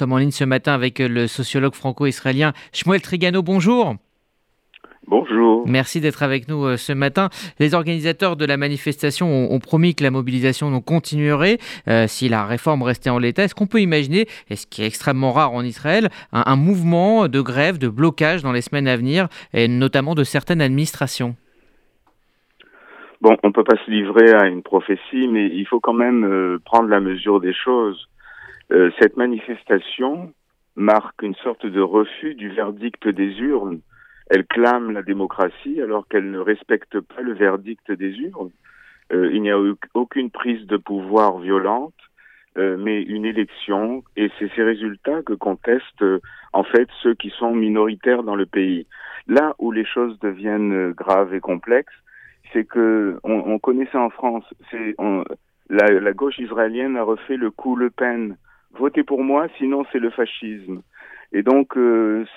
sommes en ligne ce matin avec le sociologue franco-israélien Shmuel Trigano. Bonjour. Bonjour. Merci d'être avec nous euh, ce matin. Les organisateurs de la manifestation ont, promis que la mobilisation continuerait euh, si la réforme restait en l'état. Est-ce qu'on peut imaginer, et ce qui est extrêmement rare en Israël, un, mouvement de grève, de blocage dans les semaines à venir, et notamment de certaines administrations? Bon, on ne peut pas se livrer à une prophétie, mais il faut quand même euh, prendre la mesure des choses. Cette manifestation marque une sorte de refus du verdict des urnes elle clame la démocratie alors qu'elle ne respecte pas le verdict des urnes. Euh, il n'y a eu aucune prise de pouvoir violente, euh, mais une élection, et c'est ces résultats que contestent euh, en fait ceux qui sont minoritaires dans le pays. Là où les choses deviennent graves et complexes, c'est que on, on connaissait en France, c'est la, la, gauche israélienne a refait le coup Le Pen. Votez pour moi, sinon c'est le fascisme. Et donc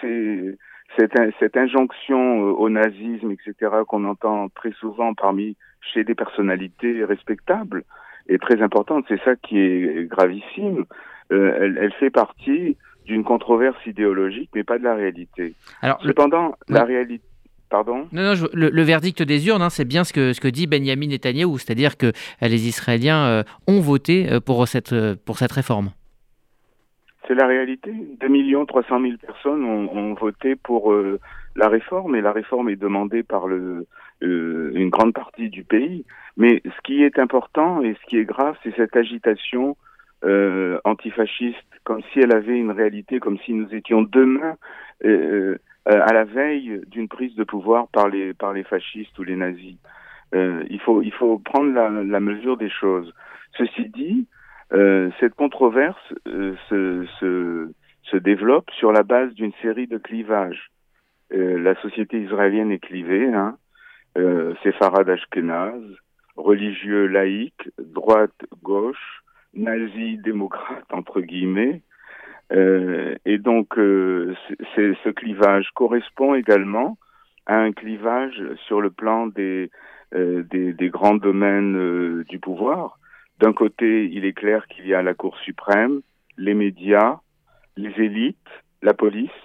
c'est cette, cette injonction euh, au nazisme, etc., qu'on entend très souvent parmi chez des personnalités respectables, est très importante. C'est ça qui est gravissime. Euh, elle, elle, fait partie d'une controverse idéologique, mais pas de la réalité. Alors, Cependant, la réalité Pardon? Non, non, le, verdict des urnes, hein, c'est bien ce que, ce que dit Benjamin Netanyahu, c'est-à-dire que euh, les Israéliens ont voté pour cette, pour cette réforme. C'est la réalité. 2 300 000 personnes ont, voté pour euh, la réforme et la réforme est demandée par euh, une grande partie du pays. Mais ce qui est important et ce qui est grave, c'est cette agitation euh, antifasciste, comme si elle avait une réalité, comme si nous étions demain à la veille d'une prise de pouvoir par les, par les fascistes ou les nazis. il, faut, il faut prendre la mesure des choses. Ceci dit, euh, cette controverse euh, se, se, se, développe sur la base d'une série de clivages. Euh, la société israélienne est clivée, hein, euh, séfarade religieux laïque, droite gauche, nazi démocrate entre guillemets. et donc ce clivage correspond également à un clivage sur le plan des, des, des, grands domaines du pouvoir d'un côté, il est clair qu'il y a la Cour suprême, les médias, les élites, la police,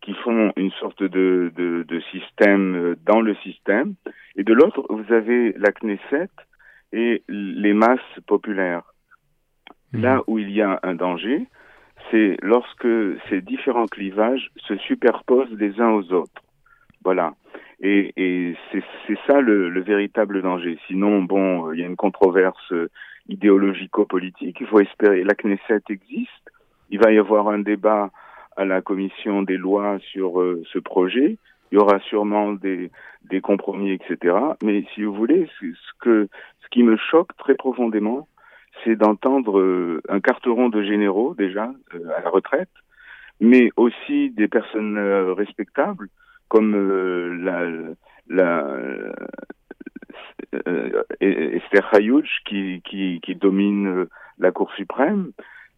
qui font une sorte de, de, de système euh, dans le système. Et de l'autre, vous avez la Knesset et les masses populaires. Mmh. Là où il y a un danger, c'est lorsque ces différents clivages se superposent les uns aux autres. Voilà. Et, et c'est ça le, le, véritable danger. Sinon, bon, il y a une controverse idéologico-politique. Il faut espérer. La Knesset existe. Il va y avoir un débat à la commission des lois sur euh, ce projet. Il y aura sûrement des, des compromis, etc. Mais si vous voulez, ce que ce qui me choque très profondément, c'est d'entendre euh, un carteron de généraux déjà euh, à la retraite, mais aussi des personnes respectables comme la, la, Hayouch qui, qui, qui, domine euh, la Cour suprême,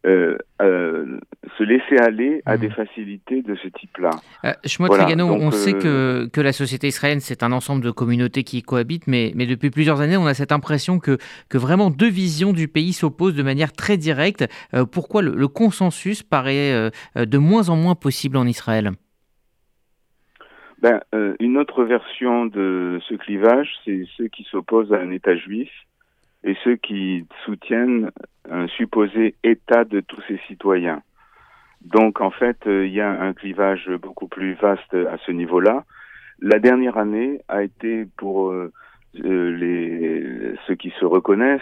euh, euh, se laisser aller à hmm. des facilités de ce type-là. Euh, voilà, on sait que, que la société israélienne, c'est un ensemble de communautés qui cohabitent, mais, mais depuis plusieurs années, on a cette impression que, que vraiment deux visions du pays s'opposent de manière très directe. pourquoi le, le, consensus paraît de moins en moins possible en Israël? Ben, Une autre version de ce clivage, c'est ceux qui s'opposent à un État juif et ceux qui soutiennent un supposé État de tous ses citoyens. Donc en fait, euh, il y a un clivage beaucoup plus vaste à ce niveau-là. La dernière année a été pour euh, euh ceux qui se reconnaissent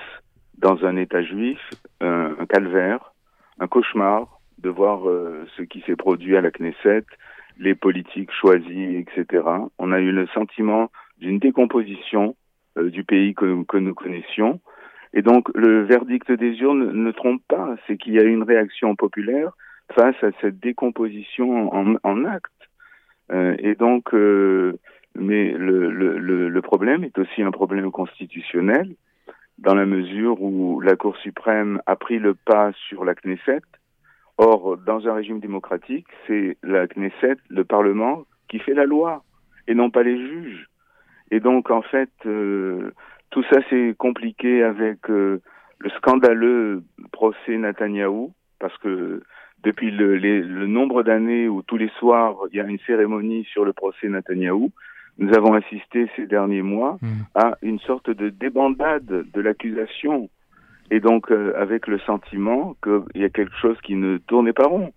dans un État juif un, calvaire, un cauchemar de voir ce qui s'est produit à la Knesset, les politiques choisies, etc. On a eu le sentiment d'une décomposition du pays que, nous connaissions. Et donc le verdict des urnes ne trompe pas, c'est qu'il y a une réaction populaire face à cette décomposition en, en acte. Euh, et donc, euh, mais le, problème est aussi un problème constitutionnel, dans la mesure où la Cour suprême a pris le pas sur la Knesset, Or, dans un régime démocratique, c'est la Knesset, le Parlement, qui fait la loi, et non pas les juges. Et donc, en fait, euh, tout ça c'est compliqué avec euh, le scandaleux procès Netanyahou, parce que depuis le, le nombre d'années où tous les soirs il y a une cérémonie sur le procès Netanyahou, nous avons assisté ces derniers mois mmh. à une sorte de débandade de l'accusation et donc euh, avec le sentiment qu'il y a quelque chose qui ne tournait pas rond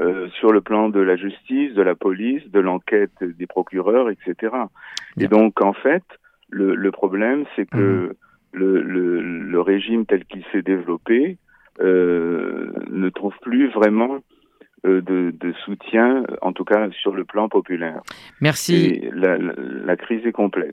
euh, sur le plan de la justice, de la police, de l'enquête des procureurs, etc. Et donc en fait, le, le problème, c'est que mmh. le, le, le, régime tel qu'il s'est développé euh, ne trouve plus vraiment euh, de, de, soutien, en tout cas sur le plan populaire. Merci. Et la, la, la crise est complexe.